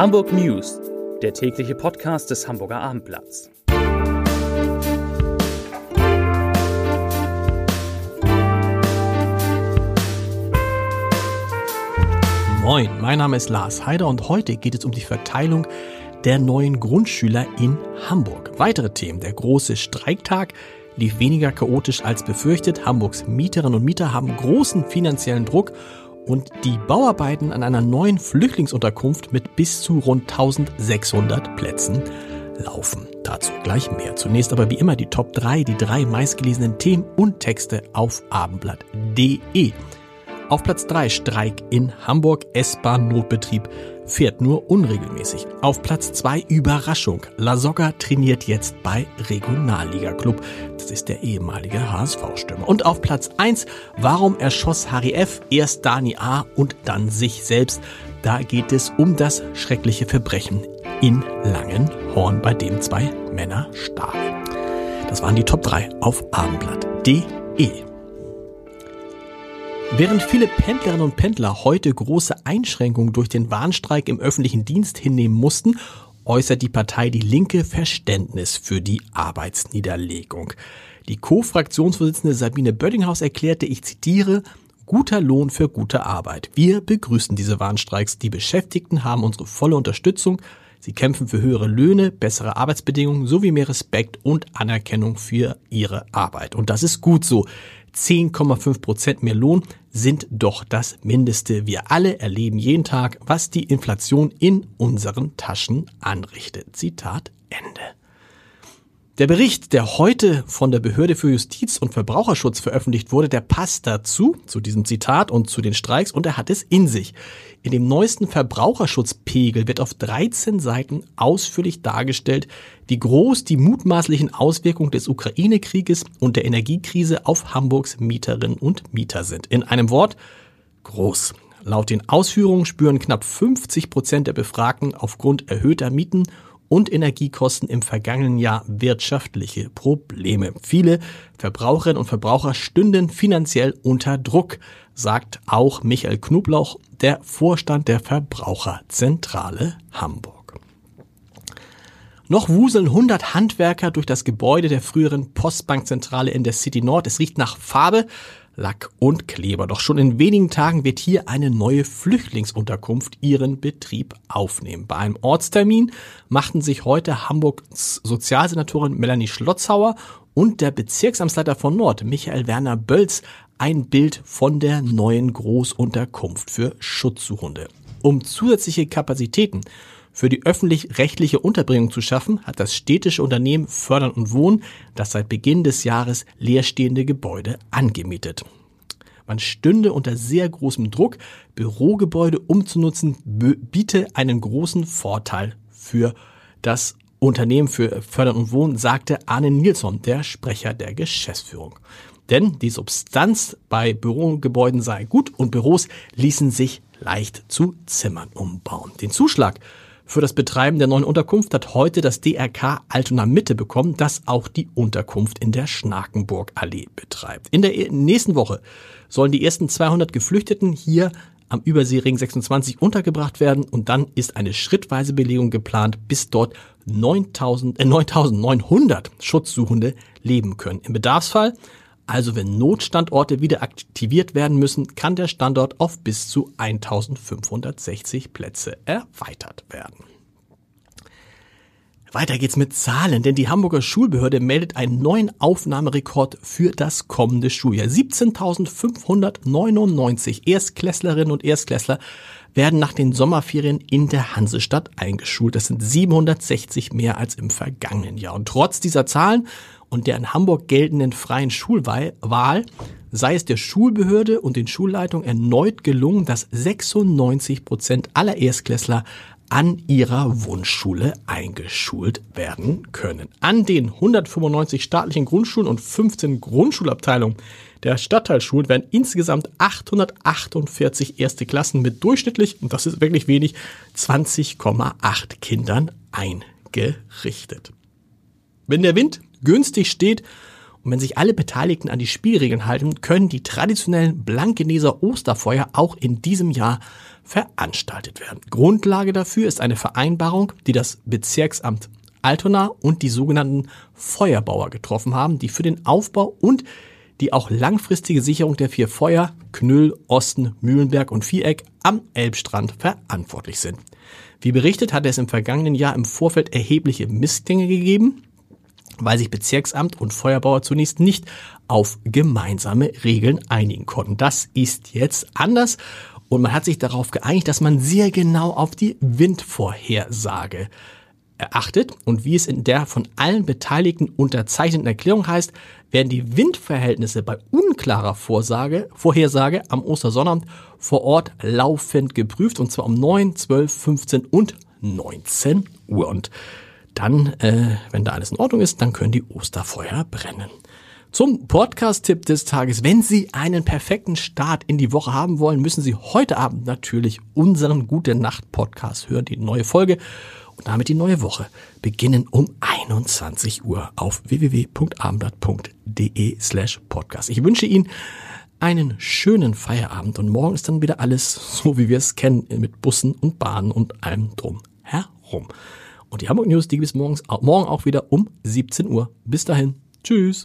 Hamburg News, der tägliche Podcast des Hamburger Abendblatts. Moin, mein Name ist Lars Heider und heute geht es um die Verteilung der neuen Grundschüler in Hamburg. Weitere Themen, der große Streiktag lief weniger chaotisch als befürchtet. Hamburgs Mieterinnen und Mieter haben großen finanziellen Druck und die Bauarbeiten an einer neuen Flüchtlingsunterkunft mit bis zu rund 1600 Plätzen laufen. Dazu gleich mehr. Zunächst aber wie immer die Top 3, die drei meistgelesenen Themen und Texte auf abendblatt.de. Auf Platz 3 Streik in Hamburg, S-Bahn-Notbetrieb fährt nur unregelmäßig. Auf Platz 2 Überraschung. La Soga trainiert jetzt bei Regionalliga Club. Das ist der ehemalige HSV-Stürmer. Und auf Platz 1 Warum erschoss Harry F. erst Dani A. und dann sich selbst? Da geht es um das schreckliche Verbrechen in Langenhorn, bei dem zwei Männer starben. Das waren die Top 3 auf abendblatt.de. Während viele Pendlerinnen und Pendler heute große Einschränkungen durch den Warnstreik im öffentlichen Dienst hinnehmen mussten, äußert die Partei Die Linke Verständnis für die Arbeitsniederlegung. Die Co-Fraktionsvorsitzende Sabine Böddinghaus erklärte, ich zitiere, guter Lohn für gute Arbeit. Wir begrüßen diese Warnstreiks. Die Beschäftigten haben unsere volle Unterstützung. Sie kämpfen für höhere Löhne, bessere Arbeitsbedingungen sowie mehr Respekt und Anerkennung für ihre Arbeit. Und das ist gut so. 10,5 Prozent mehr Lohn sind doch das Mindeste. Wir alle erleben jeden Tag, was die Inflation in unseren Taschen anrichtet. Zitat Ende. Der Bericht, der heute von der Behörde für Justiz und Verbraucherschutz veröffentlicht wurde, der passt dazu, zu diesem Zitat und zu den Streiks und er hat es in sich. In dem neuesten Verbraucherschutzpegel wird auf 13 Seiten ausführlich dargestellt, wie groß die mutmaßlichen Auswirkungen des Ukraine-Krieges und der Energiekrise auf Hamburgs Mieterinnen und Mieter sind. In einem Wort, groß. Laut den Ausführungen spüren knapp 50 Prozent der Befragten aufgrund erhöhter Mieten und Energiekosten im vergangenen Jahr wirtschaftliche Probleme. Viele Verbraucherinnen und Verbraucher stünden finanziell unter Druck, sagt auch Michael Knoblauch, der Vorstand der Verbraucherzentrale Hamburg. Noch wuseln 100 Handwerker durch das Gebäude der früheren Postbankzentrale in der City Nord. Es riecht nach Farbe, Lack und Kleber. Doch schon in wenigen Tagen wird hier eine neue Flüchtlingsunterkunft ihren Betrieb aufnehmen. Bei einem Ortstermin machten sich heute Hamburgs Sozialsenatorin Melanie Schlotzhauer und der Bezirksamtsleiter von Nord, Michael Werner Bölz, ein Bild von der neuen Großunterkunft für Schutzsuchende. Um zusätzliche Kapazitäten für die öffentlich-rechtliche Unterbringung zu schaffen, hat das städtische Unternehmen Fördern und Wohnen das seit Beginn des Jahres leerstehende Gebäude angemietet. Man stünde unter sehr großem Druck, Bürogebäude umzunutzen, biete einen großen Vorteil für das Unternehmen für Fördern und Wohnen, sagte Arne Nilsson, der Sprecher der Geschäftsführung. Denn die Substanz bei Bürogebäuden sei gut und Büros ließen sich leicht zu Zimmern umbauen. Den Zuschlag für das Betreiben der neuen Unterkunft hat heute das DRK Altona Mitte bekommen, das auch die Unterkunft in der Schnakenburg Allee betreibt. In der nächsten Woche sollen die ersten 200 Geflüchteten hier am Überseering 26 untergebracht werden und dann ist eine schrittweise Belegung geplant, bis dort 9000, äh, 9900 Schutzsuchende leben können. Im Bedarfsfall also wenn Notstandorte wieder aktiviert werden müssen, kann der Standort auf bis zu 1560 Plätze erweitert werden. Weiter geht's mit Zahlen, denn die Hamburger Schulbehörde meldet einen neuen Aufnahmerekord für das kommende Schuljahr. 17.599 Erstklässlerinnen und Erstklässler werden nach den Sommerferien in der Hansestadt eingeschult. Das sind 760 mehr als im vergangenen Jahr. Und trotz dieser Zahlen und der in Hamburg geltenden freien Schulwahl sei es der Schulbehörde und den Schulleitungen erneut gelungen, dass 96 Prozent aller Erstklässler an ihrer Wunschschule eingeschult werden können. An den 195 staatlichen Grundschulen und 15 Grundschulabteilungen der Stadtteilschulen werden insgesamt 848 erste Klassen mit durchschnittlich, und das ist wirklich wenig, 20,8 Kindern eingerichtet. Wenn der Wind günstig steht und wenn sich alle Beteiligten an die Spielregeln halten, können die traditionellen Blankeneser Osterfeuer auch in diesem Jahr veranstaltet werden. Grundlage dafür ist eine Vereinbarung, die das Bezirksamt Altona und die sogenannten Feuerbauer getroffen haben, die für den Aufbau und die auch langfristige Sicherung der vier Feuer Knüll, Osten, Mühlenberg und Viereck am Elbstrand verantwortlich sind. Wie berichtet hat es im vergangenen Jahr im Vorfeld erhebliche Missgänge gegeben, weil sich Bezirksamt und Feuerbauer zunächst nicht auf gemeinsame Regeln einigen konnten. Das ist jetzt anders und man hat sich darauf geeinigt, dass man sehr genau auf die Windvorhersage erachtet und wie es in der von allen Beteiligten unterzeichneten Erklärung heißt, werden die Windverhältnisse bei unklarer Vorsage, Vorhersage am Ostersonnabend vor Ort laufend geprüft und zwar um 9, 12, 15 und 19 Uhr. Und dann, äh, wenn da alles in Ordnung ist, dann können die Osterfeuer brennen. Zum Podcast-Tipp des Tages. Wenn Sie einen perfekten Start in die Woche haben wollen, müssen Sie heute Abend natürlich unseren Gute Nacht Podcast hören, die neue Folge und damit die neue Woche beginnen um 21 Uhr auf www.abendblatt.de slash podcast. Ich wünsche Ihnen einen schönen Feierabend und morgen ist dann wieder alles so, wie wir es kennen, mit Bussen und Bahnen und allem drum herum. Und die Hamburg News, die gibt es morgens, morgen auch wieder um 17 Uhr. Bis dahin. Tschüss.